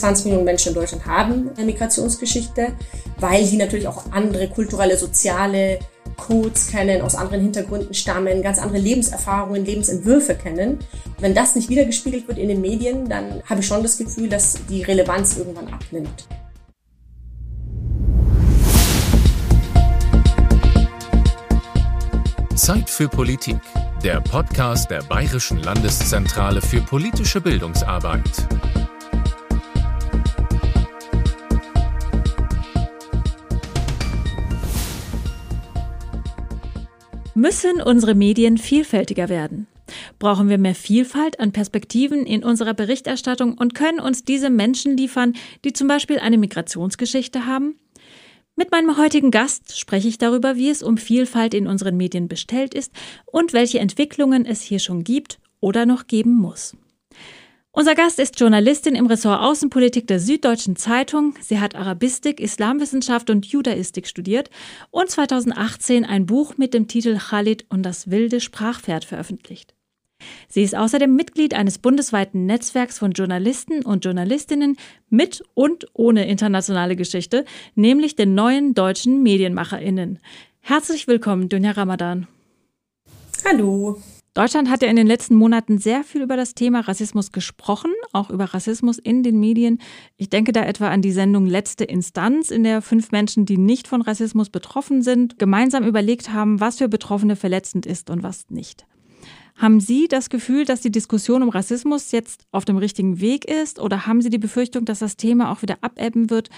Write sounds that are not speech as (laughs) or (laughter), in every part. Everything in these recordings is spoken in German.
20 Millionen Menschen in Deutschland haben eine Migrationsgeschichte, weil die natürlich auch andere kulturelle, soziale Codes kennen, aus anderen Hintergründen stammen, ganz andere Lebenserfahrungen, Lebensentwürfe kennen. Wenn das nicht wiedergespiegelt wird in den Medien, dann habe ich schon das Gefühl, dass die Relevanz irgendwann abnimmt. Zeit für Politik, der Podcast der Bayerischen Landeszentrale für politische Bildungsarbeit. Müssen unsere Medien vielfältiger werden? Brauchen wir mehr Vielfalt an Perspektiven in unserer Berichterstattung und können uns diese Menschen liefern, die zum Beispiel eine Migrationsgeschichte haben? Mit meinem heutigen Gast spreche ich darüber, wie es um Vielfalt in unseren Medien bestellt ist und welche Entwicklungen es hier schon gibt oder noch geben muss. Unser Gast ist Journalistin im Ressort Außenpolitik der Süddeutschen Zeitung. Sie hat Arabistik, Islamwissenschaft und Judaistik studiert und 2018 ein Buch mit dem Titel Khalid und das wilde Sprachpferd veröffentlicht. Sie ist außerdem Mitglied eines bundesweiten Netzwerks von Journalisten und Journalistinnen mit und ohne internationale Geschichte, nämlich den neuen deutschen Medienmacherinnen. Herzlich willkommen, Dunja Ramadan. Hallo. Deutschland hat ja in den letzten Monaten sehr viel über das Thema Rassismus gesprochen, auch über Rassismus in den Medien. Ich denke da etwa an die Sendung Letzte Instanz, in der fünf Menschen, die nicht von Rassismus betroffen sind, gemeinsam überlegt haben, was für Betroffene verletzend ist und was nicht. Haben Sie das Gefühl, dass die Diskussion um Rassismus jetzt auf dem richtigen Weg ist oder haben Sie die Befürchtung, dass das Thema auch wieder abebben wird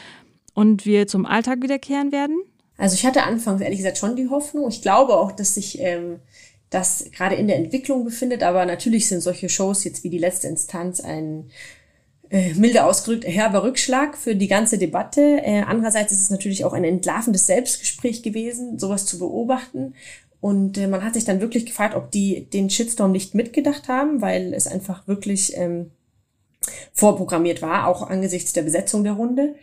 und wir zum Alltag wiederkehren werden? Also ich hatte anfangs ehrlich gesagt schon die Hoffnung. Ich glaube auch, dass sich ähm, das gerade in der Entwicklung befindet, aber natürlich sind solche Shows jetzt wie die letzte Instanz ein äh, milde ausgedrückt herber Rückschlag für die ganze Debatte. Äh, andererseits ist es natürlich auch ein entlarvendes Selbstgespräch gewesen, sowas zu beobachten und äh, man hat sich dann wirklich gefragt, ob die den Shitstorm nicht mitgedacht haben, weil es einfach wirklich ähm, vorprogrammiert war, auch angesichts der Besetzung der Runde.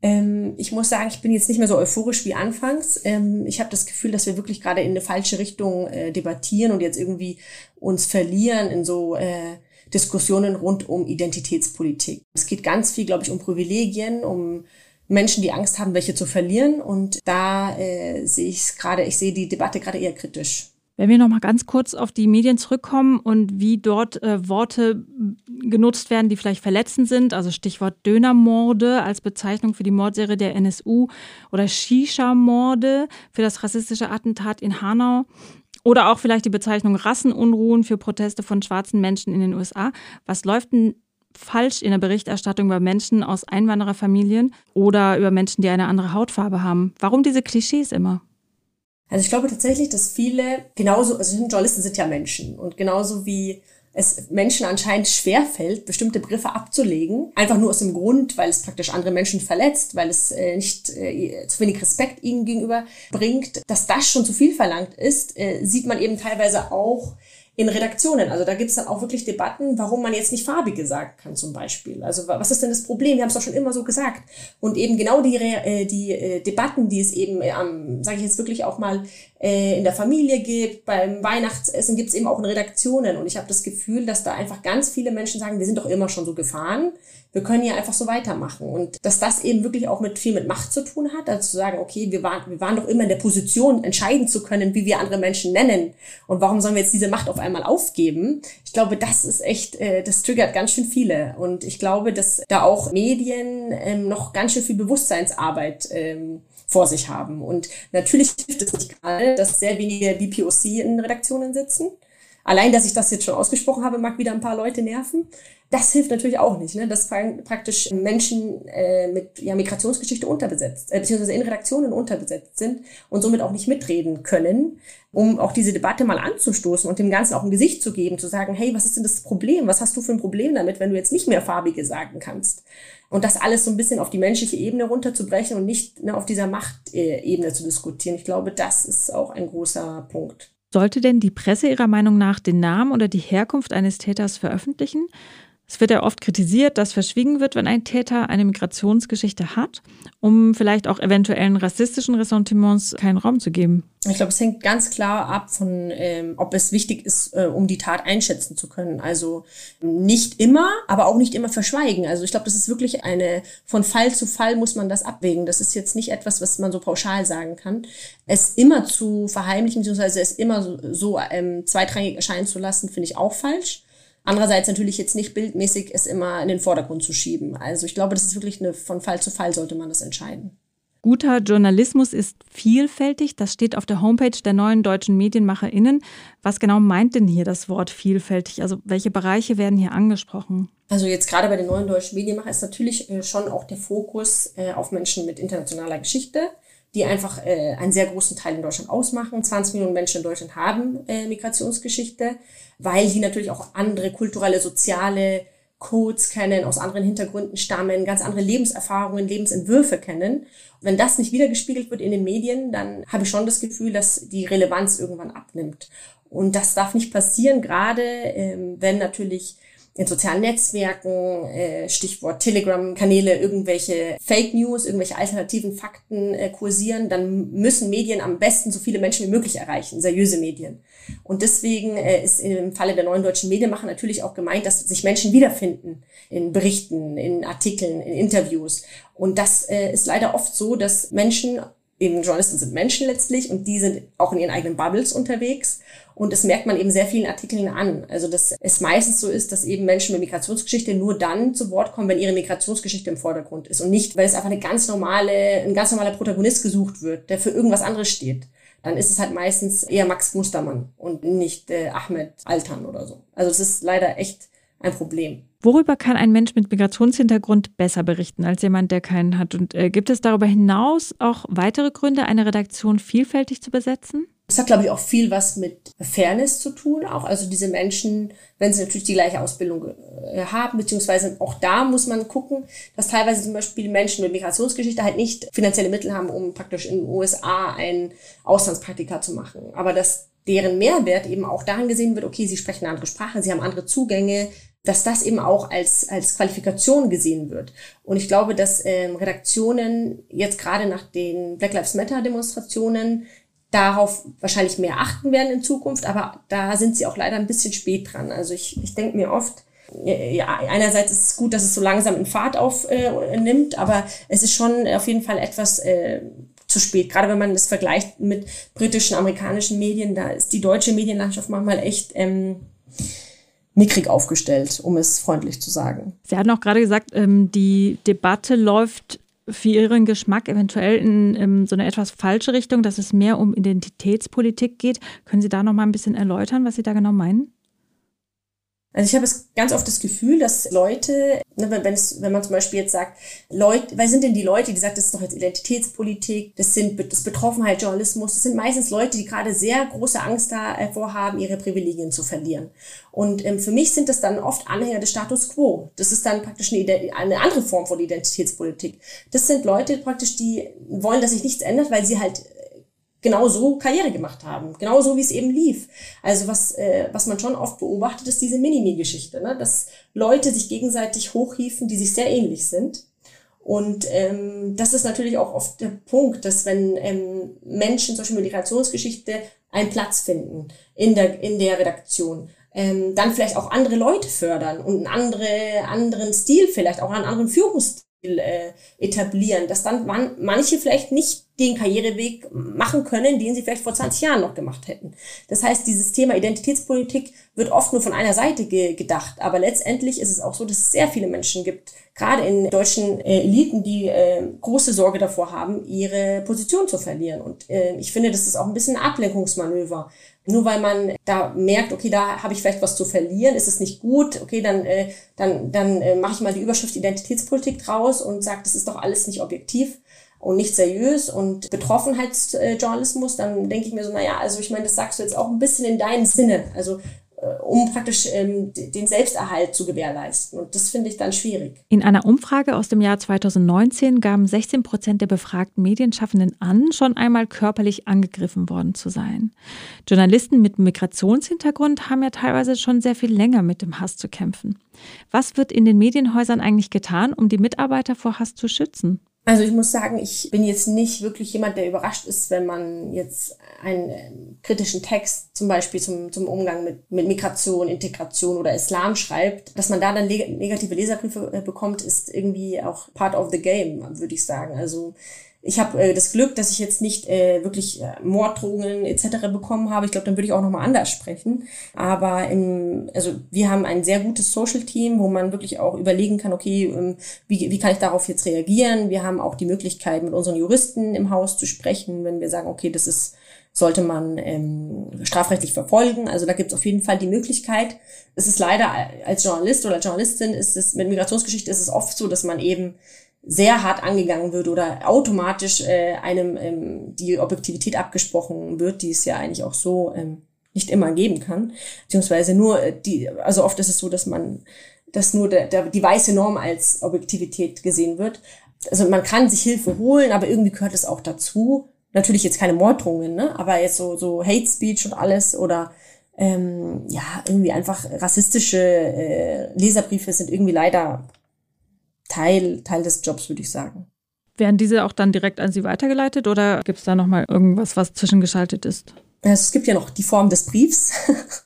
Ähm, ich muss sagen, ich bin jetzt nicht mehr so euphorisch wie anfangs. Ähm, ich habe das Gefühl, dass wir wirklich gerade in eine falsche Richtung äh, debattieren und jetzt irgendwie uns verlieren in so äh, Diskussionen rund um Identitätspolitik. Es geht ganz viel, glaube ich, um Privilegien, um Menschen, die Angst haben, welche zu verlieren. Und da äh, sehe ich gerade, ich sehe die Debatte gerade eher kritisch. Wenn wir noch mal ganz kurz auf die Medien zurückkommen und wie dort äh, Worte genutzt werden, die vielleicht verletzend sind, also Stichwort Dönermorde als Bezeichnung für die Mordserie der NSU oder Shisha-Morde für das rassistische Attentat in Hanau oder auch vielleicht die Bezeichnung Rassenunruhen für Proteste von schwarzen Menschen in den USA. Was läuft denn falsch in der Berichterstattung über Menschen aus Einwandererfamilien oder über Menschen, die eine andere Hautfarbe haben? Warum diese Klischees immer? Also ich glaube tatsächlich, dass viele genauso, also Journalisten sind ja Menschen und genauso wie es Menschen anscheinend schwerfällt, bestimmte Begriffe abzulegen, einfach nur aus dem Grund, weil es praktisch andere Menschen verletzt, weil es äh, nicht äh, zu wenig Respekt ihnen gegenüber bringt, dass das schon zu viel verlangt ist, äh, sieht man eben teilweise auch in Redaktionen. Also da gibt es dann auch wirklich Debatten, warum man jetzt nicht farbige sagen kann zum Beispiel. Also was ist denn das Problem? Wir haben es doch schon immer so gesagt. Und eben genau die, äh, die äh, Debatten, die es eben, ähm, sage ich jetzt wirklich auch mal, äh, in der Familie gibt, beim Weihnachtsessen gibt es eben auch in Redaktionen. Und ich habe das Gefühl, dass da einfach ganz viele Menschen sagen, wir sind doch immer schon so gefahren wir können ja einfach so weitermachen. Und dass das eben wirklich auch mit viel mit Macht zu tun hat, also zu sagen, okay, wir waren, wir waren doch immer in der Position, entscheiden zu können, wie wir andere Menschen nennen. Und warum sollen wir jetzt diese Macht auf einmal aufgeben? Ich glaube, das ist echt, äh, das triggert ganz schön viele. Und ich glaube, dass da auch Medien ähm, noch ganz schön viel Bewusstseinsarbeit ähm, vor sich haben. Und natürlich hilft es nicht gerade, dass sehr wenige BPOC in Redaktionen sitzen. Allein, dass ich das jetzt schon ausgesprochen habe, mag wieder ein paar Leute nerven. Das hilft natürlich auch nicht, ne? dass praktisch Menschen äh, mit ja, Migrationsgeschichte unterbesetzt, äh, beziehungsweise in Redaktionen unterbesetzt sind und somit auch nicht mitreden können, um auch diese Debatte mal anzustoßen und dem Ganzen auch ein Gesicht zu geben, zu sagen, hey, was ist denn das Problem? Was hast du für ein Problem damit, wenn du jetzt nicht mehr farbige sagen kannst? Und das alles so ein bisschen auf die menschliche Ebene runterzubrechen und nicht ne, auf dieser Machtebene zu diskutieren. Ich glaube, das ist auch ein großer Punkt. Sollte denn die Presse Ihrer Meinung nach den Namen oder die Herkunft eines Täters veröffentlichen? Es wird ja oft kritisiert, dass verschwiegen wird, wenn ein Täter eine Migrationsgeschichte hat, um vielleicht auch eventuellen rassistischen Ressentiments keinen Raum zu geben. Ich glaube, es hängt ganz klar ab von, ähm, ob es wichtig ist, äh, um die Tat einschätzen zu können. Also nicht immer, aber auch nicht immer verschweigen. Also ich glaube, das ist wirklich eine, von Fall zu Fall muss man das abwägen. Das ist jetzt nicht etwas, was man so pauschal sagen kann. Es immer zu verheimlichen, beziehungsweise es immer so, so ähm, zweitrangig erscheinen zu lassen, finde ich auch falsch. Andererseits natürlich jetzt nicht bildmäßig es immer in den Vordergrund zu schieben. Also ich glaube, das ist wirklich eine, von Fall zu Fall sollte man das entscheiden. Guter Journalismus ist vielfältig. Das steht auf der Homepage der neuen deutschen MedienmacherInnen. Was genau meint denn hier das Wort vielfältig? Also welche Bereiche werden hier angesprochen? Also jetzt gerade bei den neuen deutschen Medienmacher ist natürlich äh, schon auch der Fokus äh, auf Menschen mit internationaler Geschichte die einfach äh, einen sehr großen Teil in Deutschland ausmachen. 20 Millionen Menschen in Deutschland haben äh, Migrationsgeschichte, weil die natürlich auch andere kulturelle, soziale Codes kennen, aus anderen Hintergründen stammen, ganz andere Lebenserfahrungen, Lebensentwürfe kennen. Und wenn das nicht wiedergespiegelt wird in den Medien, dann habe ich schon das Gefühl, dass die Relevanz irgendwann abnimmt. Und das darf nicht passieren, gerade ähm, wenn natürlich in sozialen Netzwerken, äh, Stichwort Telegram-Kanäle, irgendwelche Fake News, irgendwelche alternativen Fakten äh, kursieren, dann müssen Medien am besten so viele Menschen wie möglich erreichen, seriöse Medien. Und deswegen äh, ist im Falle der neuen deutschen Medienmacher natürlich auch gemeint, dass sich Menschen wiederfinden in Berichten, in Artikeln, in Interviews. Und das äh, ist leider oft so, dass Menschen eben Journalisten sind Menschen letztlich und die sind auch in ihren eigenen Bubbles unterwegs. Und das merkt man eben sehr vielen Artikeln an. Also dass es meistens so ist, dass eben Menschen mit Migrationsgeschichte nur dann zu Wort kommen, wenn ihre Migrationsgeschichte im Vordergrund ist und nicht, weil es einfach eine ganz normale, ein ganz normaler Protagonist gesucht wird, der für irgendwas anderes steht. Dann ist es halt meistens eher Max Mustermann und nicht äh, Ahmed Altan oder so. Also es ist leider echt ein Problem. Worüber kann ein Mensch mit Migrationshintergrund besser berichten als jemand, der keinen hat? Und äh, gibt es darüber hinaus auch weitere Gründe, eine Redaktion vielfältig zu besetzen? Es hat, glaube ich, auch viel was mit Fairness zu tun. Auch also diese Menschen, wenn sie natürlich die gleiche Ausbildung äh, haben, beziehungsweise auch da muss man gucken, dass teilweise zum Beispiel Menschen mit Migrationsgeschichte halt nicht finanzielle Mittel haben, um praktisch in den USA ein Auslandspraktika zu machen. Aber dass deren Mehrwert eben auch daran gesehen wird, okay, sie sprechen eine andere Sprache, sie haben andere Zugänge, dass das eben auch als, als Qualifikation gesehen wird. Und ich glaube, dass ähm, Redaktionen jetzt gerade nach den Black Lives Matter Demonstrationen darauf wahrscheinlich mehr achten werden in Zukunft, aber da sind sie auch leider ein bisschen spät dran. Also ich, ich denke mir oft, ja, einerseits ist es gut, dass es so langsam in Fahrt aufnimmt, äh, aber es ist schon auf jeden Fall etwas äh, zu spät. Gerade wenn man das vergleicht mit britischen, amerikanischen Medien, da ist die deutsche Medienlandschaft manchmal echt ähm, mickrig aufgestellt, um es freundlich zu sagen. Sie hatten auch gerade gesagt, ähm, die Debatte läuft für Ihren Geschmack eventuell in, in, so eine etwas falsche Richtung, dass es mehr um Identitätspolitik geht. Können Sie da noch mal ein bisschen erläutern, was Sie da genau meinen? Also ich habe es ganz oft das Gefühl, dass Leute, ne, wenn, es, wenn man zum Beispiel jetzt sagt, Leute, wer sind denn die Leute, die sagen, das ist doch jetzt Identitätspolitik, das sind das Betroffenheit-Journalismus, das sind meistens Leute, die gerade sehr große Angst davor haben, ihre Privilegien zu verlieren. Und ähm, für mich sind das dann oft Anhänger des Status quo. Das ist dann praktisch eine, eine andere Form von Identitätspolitik. Das sind Leute praktisch, die wollen, dass sich nichts ändert, weil sie halt genau so Karriere gemacht haben, genau so wie es eben lief. Also was äh, was man schon oft beobachtet, ist diese Minimi-Geschichte, ne? dass Leute sich gegenseitig hochhieven, die sich sehr ähnlich sind. Und ähm, das ist natürlich auch oft der Punkt, dass wenn ähm, Menschen zum Beispiel Migrationsgeschichte einen Platz finden in der in der Redaktion, ähm, dann vielleicht auch andere Leute fördern und einen andere, anderen Stil vielleicht auch einen anderen Führungsstil äh, etablieren, dass dann man, manche vielleicht nicht den Karriereweg machen können, den sie vielleicht vor 20 Jahren noch gemacht hätten. Das heißt, dieses Thema Identitätspolitik wird oft nur von einer Seite ge gedacht, aber letztendlich ist es auch so, dass es sehr viele Menschen gibt, gerade in deutschen äh, Eliten, die äh, große Sorge davor haben, ihre Position zu verlieren. Und äh, ich finde, das ist auch ein bisschen ein Ablenkungsmanöver. Nur weil man da merkt, okay, da habe ich vielleicht was zu verlieren, ist es nicht gut, okay, dann, äh, dann, dann äh, mache ich mal die Überschrift Identitätspolitik draus und sage, das ist doch alles nicht objektiv und nicht seriös und Betroffenheitsjournalismus, dann denke ich mir so, naja, also ich meine, das sagst du jetzt auch ein bisschen in deinem Sinne. Also äh, um praktisch ähm, den Selbsterhalt zu gewährleisten. Und das finde ich dann schwierig. In einer Umfrage aus dem Jahr 2019 gaben 16 Prozent der befragten Medienschaffenden an, schon einmal körperlich angegriffen worden zu sein. Journalisten mit Migrationshintergrund haben ja teilweise schon sehr viel länger mit dem Hass zu kämpfen. Was wird in den Medienhäusern eigentlich getan, um die Mitarbeiter vor Hass zu schützen? Also ich muss sagen, ich bin jetzt nicht wirklich jemand, der überrascht ist, wenn man jetzt einen äh, kritischen Text zum Beispiel zum, zum Umgang mit, mit Migration, Integration oder Islam schreibt. Dass man da dann negative Leserbriefe äh, bekommt, ist irgendwie auch part of the game, würde ich sagen. Also ich habe äh, das Glück, dass ich jetzt nicht äh, wirklich äh, Morddrohungen etc. bekommen habe. Ich glaube, dann würde ich auch nochmal anders sprechen. Aber im, also wir haben ein sehr gutes Social-Team, wo man wirklich auch überlegen kann, okay, ähm, wie, wie kann ich darauf jetzt reagieren? Wir haben auch die Möglichkeit, mit unseren Juristen im Haus zu sprechen, wenn wir sagen, okay, das ist sollte man ähm, strafrechtlich verfolgen. Also da gibt es auf jeden Fall die Möglichkeit. Es ist leider als Journalist oder Journalistin ist es mit Migrationsgeschichte ist es oft so, dass man eben sehr hart angegangen wird oder automatisch äh, einem ähm, die Objektivität abgesprochen wird, die es ja eigentlich auch so ähm, nicht immer geben kann, beziehungsweise nur äh, die, also oft ist es so, dass man, dass nur der, der, die weiße Norm als Objektivität gesehen wird. Also man kann sich Hilfe holen, aber irgendwie gehört es auch dazu. Natürlich jetzt keine Morddrohungen, ne? aber jetzt so, so Hate Speech und alles oder ähm, ja, irgendwie einfach rassistische äh, Leserbriefe sind irgendwie leider Teil, Teil des Jobs, würde ich sagen. Werden diese auch dann direkt an Sie weitergeleitet oder gibt es da nochmal irgendwas, was zwischengeschaltet ist? Es gibt ja noch die Form des Briefs.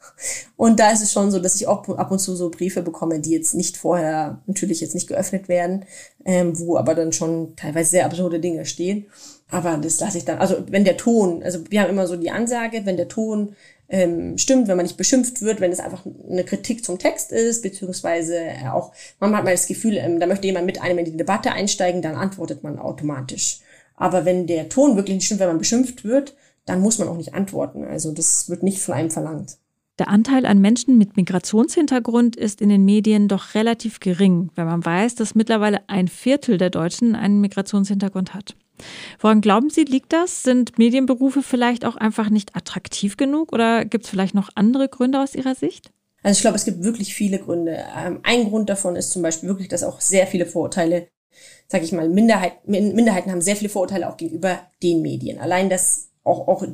(laughs) und da ist es schon so, dass ich auch ab und zu so Briefe bekomme, die jetzt nicht vorher natürlich jetzt nicht geöffnet werden, ähm, wo aber dann schon teilweise sehr absurde Dinge stehen. Aber das lasse ich dann, also wenn der Ton, also wir haben immer so die Ansage, wenn der Ton ähm, stimmt, wenn man nicht beschimpft wird, wenn es einfach eine Kritik zum Text ist, beziehungsweise auch, man hat mal das Gefühl, ähm, da möchte jemand mit einem in die Debatte einsteigen, dann antwortet man automatisch. Aber wenn der Ton wirklich nicht stimmt, wenn man beschimpft wird, dann muss man auch nicht antworten. Also das wird nicht von einem verlangt. Der Anteil an Menschen mit Migrationshintergrund ist in den Medien doch relativ gering, wenn man weiß, dass mittlerweile ein Viertel der Deutschen einen Migrationshintergrund hat. Woran glauben Sie, liegt das? Sind Medienberufe vielleicht auch einfach nicht attraktiv genug oder gibt es vielleicht noch andere Gründe aus Ihrer Sicht? Also ich glaube, es gibt wirklich viele Gründe. Ähm, ein Grund davon ist zum Beispiel wirklich, dass auch sehr viele Vorurteile, sage ich mal, Minderheit, Minderheiten haben sehr viele Vorurteile auch gegenüber den Medien. Allein, dass auch, auch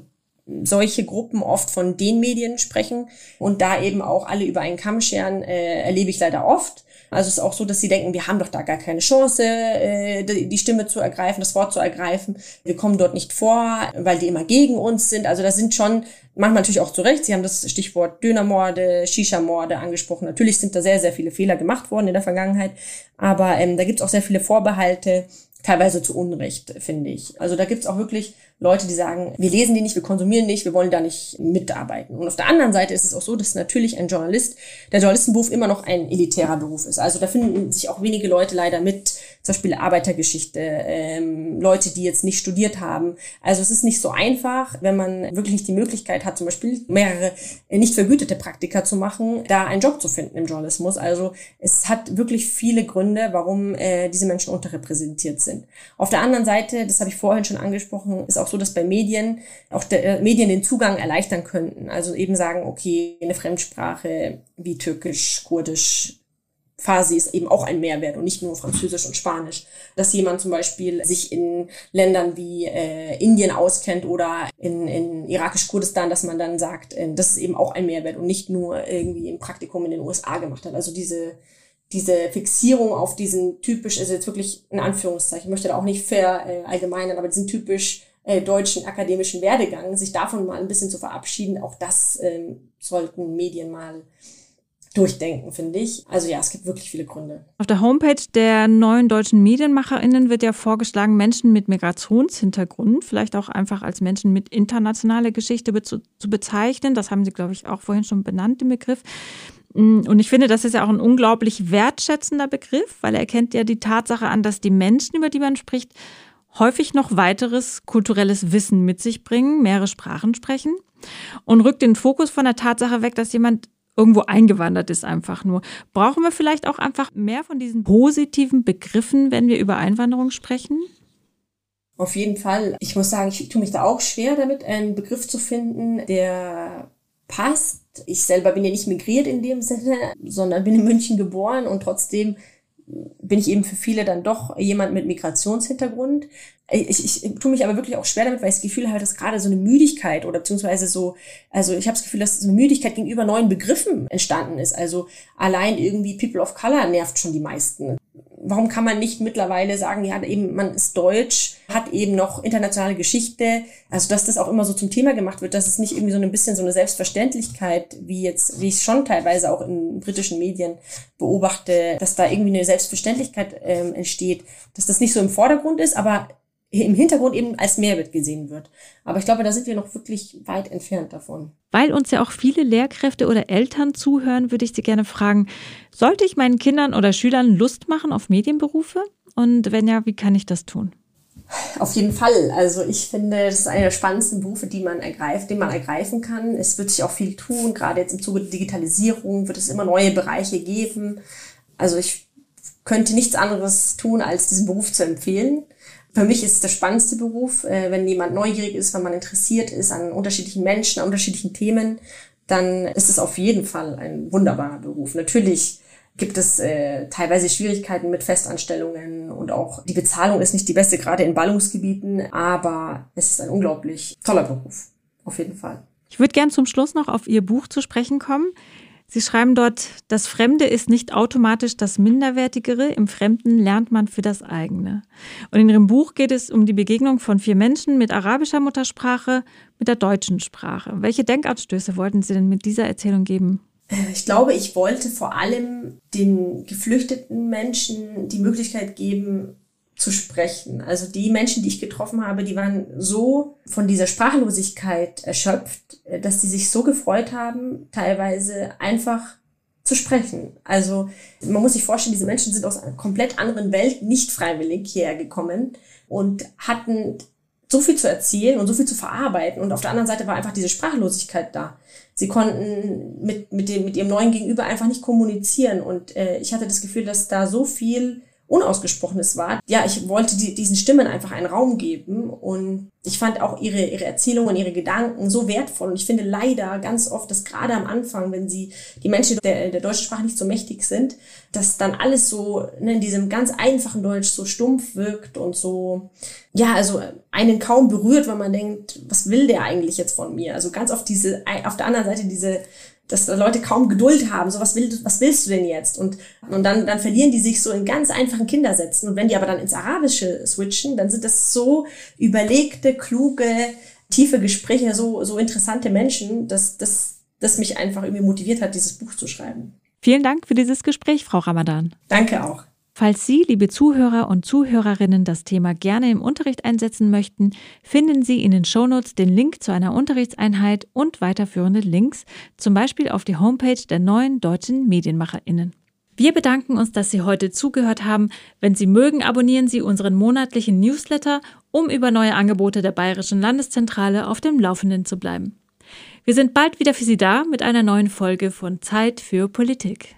solche Gruppen oft von den Medien sprechen und da eben auch alle über einen Kamm scheren, äh, erlebe ich leider oft. Also es ist auch so, dass sie denken, wir haben doch da gar keine Chance, äh, die Stimme zu ergreifen, das Wort zu ergreifen. Wir kommen dort nicht vor, weil die immer gegen uns sind. Also da sind schon manchmal natürlich auch zu Recht. Sie haben das Stichwort Dönermorde, Shisha-Morde angesprochen. Natürlich sind da sehr, sehr viele Fehler gemacht worden in der Vergangenheit. Aber ähm, da gibt es auch sehr viele Vorbehalte, teilweise zu Unrecht, finde ich. Also da gibt es auch wirklich Leute, die sagen, wir lesen die nicht, wir konsumieren nicht, wir wollen da nicht mitarbeiten. Und auf der anderen Seite ist es auch so, dass natürlich ein Journalist, der Journalistenberuf immer noch ein elitärer Beruf ist. Also da finden sich auch wenige Leute leider mit, zum Beispiel Arbeitergeschichte, ähm, Leute, die jetzt nicht studiert haben. Also es ist nicht so einfach, wenn man wirklich nicht die Möglichkeit hat, zum Beispiel mehrere nicht vergütete Praktika zu machen, da einen Job zu finden im Journalismus. Also es hat wirklich viele Gründe, warum äh, diese Menschen unterrepräsentiert sind. Auf der anderen Seite, das habe ich vorhin schon angesprochen, ist auch auch so, dass bei Medien auch der, äh, Medien den Zugang erleichtern könnten. Also eben sagen, okay, eine Fremdsprache wie Türkisch, Kurdisch, Farsi ist eben auch ein Mehrwert und nicht nur Französisch und Spanisch. Dass jemand zum Beispiel sich in Ländern wie äh, Indien auskennt oder in, in irakisch-Kurdistan, dass man dann sagt, äh, das ist eben auch ein Mehrwert und nicht nur irgendwie ein Praktikum in den USA gemacht hat. Also diese diese Fixierung auf diesen typisch, also jetzt wirklich in Anführungszeichen, ich möchte da auch nicht verallgemeinern, aber diesen typisch äh, deutschen akademischen Werdegang, sich davon mal ein bisschen zu verabschieden, auch das ähm, sollten Medien mal durchdenken, finde ich. Also ja, es gibt wirklich viele Gründe. Auf der Homepage der neuen deutschen MedienmacherInnen wird ja vorgeschlagen, Menschen mit Migrationshintergrund, vielleicht auch einfach als Menschen mit internationaler Geschichte be zu, bezeichnen. Das haben Sie, glaube ich, auch vorhin schon benannt, den Begriff. Mm, und ich finde, das ist ja auch ein unglaublich wertschätzender Begriff, weil er erkennt ja die Tatsache an, dass die Menschen, über die man spricht, häufig noch weiteres kulturelles Wissen mit sich bringen, mehrere Sprachen sprechen und rückt den Fokus von der Tatsache weg, dass jemand irgendwo eingewandert ist einfach nur. Brauchen wir vielleicht auch einfach mehr von diesen positiven Begriffen, wenn wir über Einwanderung sprechen? Auf jeden Fall. Ich muss sagen, ich tue mich da auch schwer damit, einen Begriff zu finden, der passt. Ich selber bin ja nicht migriert in dem Sinne, sondern bin in München geboren und trotzdem bin ich eben für viele dann doch jemand mit Migrationshintergrund. Ich, ich, ich tue mich aber wirklich auch schwer damit, weil ich das Gefühl habe, dass gerade so eine Müdigkeit oder beziehungsweise so, also ich habe das Gefühl, dass so eine Müdigkeit gegenüber neuen Begriffen entstanden ist. Also allein irgendwie People of Color nervt schon die meisten warum kann man nicht mittlerweile sagen, ja, eben, man ist deutsch, hat eben noch internationale Geschichte, also dass das auch immer so zum Thema gemacht wird, dass es nicht irgendwie so ein bisschen so eine Selbstverständlichkeit, wie jetzt, wie ich schon teilweise auch in britischen Medien beobachte, dass da irgendwie eine Selbstverständlichkeit ähm, entsteht, dass das nicht so im Vordergrund ist, aber im Hintergrund eben als Mehrwert gesehen wird. Aber ich glaube, da sind wir noch wirklich weit entfernt davon. Weil uns ja auch viele Lehrkräfte oder Eltern zuhören, würde ich Sie gerne fragen, sollte ich meinen Kindern oder Schülern Lust machen auf Medienberufe? Und wenn ja, wie kann ich das tun? Auf jeden Fall. Also ich finde, das ist einer der spannendsten Berufe, die man ergreift, den man ergreifen kann. Es wird sich auch viel tun. Gerade jetzt im Zuge der Digitalisierung wird es immer neue Bereiche geben. Also ich könnte nichts anderes tun, als diesen Beruf zu empfehlen. Für mich ist es der spannendste Beruf. Äh, wenn jemand neugierig ist, wenn man interessiert ist an unterschiedlichen Menschen, an unterschiedlichen Themen, dann ist es auf jeden Fall ein wunderbarer Beruf. Natürlich gibt es äh, teilweise Schwierigkeiten mit Festanstellungen und auch die Bezahlung ist nicht die beste, gerade in Ballungsgebieten, aber es ist ein unglaublich toller Beruf, auf jeden Fall. Ich würde gern zum Schluss noch auf Ihr Buch zu sprechen kommen. Sie schreiben dort, das Fremde ist nicht automatisch das Minderwertigere, im Fremden lernt man für das eigene. Und in Ihrem Buch geht es um die Begegnung von vier Menschen mit arabischer Muttersprache, mit der deutschen Sprache. Welche Denkanstöße wollten Sie denn mit dieser Erzählung geben? Äh, ich glaube, ich wollte vor allem den geflüchteten Menschen die Möglichkeit geben, zu sprechen. Also die Menschen, die ich getroffen habe, die waren so von dieser Sprachlosigkeit erschöpft, äh, dass sie sich so gefreut haben, teilweise einfach zu sprechen. Also man muss sich vorstellen, diese Menschen sind aus einer komplett anderen Welt nicht freiwillig hierher gekommen und hatten so viel zu erzählen und so viel zu verarbeiten. Und auf der anderen Seite war einfach diese Sprachlosigkeit da. Sie konnten mit, mit, dem, mit ihrem neuen Gegenüber einfach nicht kommunizieren. Und äh, ich hatte das Gefühl, dass da so viel Unausgesprochenes war. Ja, ich wollte die, diesen Stimmen einfach einen Raum geben und ich fand auch ihre, ihre Erzählungen, ihre Gedanken so wertvoll und ich finde leider ganz oft, dass gerade am Anfang, wenn sie, die Menschen der, der deutschen Sprache nicht so mächtig sind, dass dann alles so ne, in diesem ganz einfachen Deutsch so stumpf wirkt und so, ja, also einen kaum berührt, weil man denkt, was will der eigentlich jetzt von mir? Also ganz oft diese, auf der anderen Seite diese dass Leute kaum Geduld haben. So, was, will, was willst du denn jetzt? Und, und dann, dann verlieren die sich so in ganz einfachen Kindersätzen. Und wenn die aber dann ins Arabische switchen, dann sind das so überlegte, kluge, tiefe Gespräche, so, so interessante Menschen, dass das dass mich einfach irgendwie motiviert hat, dieses Buch zu schreiben. Vielen Dank für dieses Gespräch, Frau Ramadan. Danke auch. Falls Sie, liebe Zuhörer und Zuhörerinnen, das Thema gerne im Unterricht einsetzen möchten, finden Sie in den Shownotes den Link zu einer Unterrichtseinheit und weiterführende Links, zum Beispiel auf die Homepage der neuen deutschen MedienmacherInnen. Wir bedanken uns, dass Sie heute zugehört haben. Wenn Sie mögen, abonnieren Sie unseren monatlichen Newsletter, um über neue Angebote der Bayerischen Landeszentrale auf dem Laufenden zu bleiben. Wir sind bald wieder für Sie da mit einer neuen Folge von Zeit für Politik.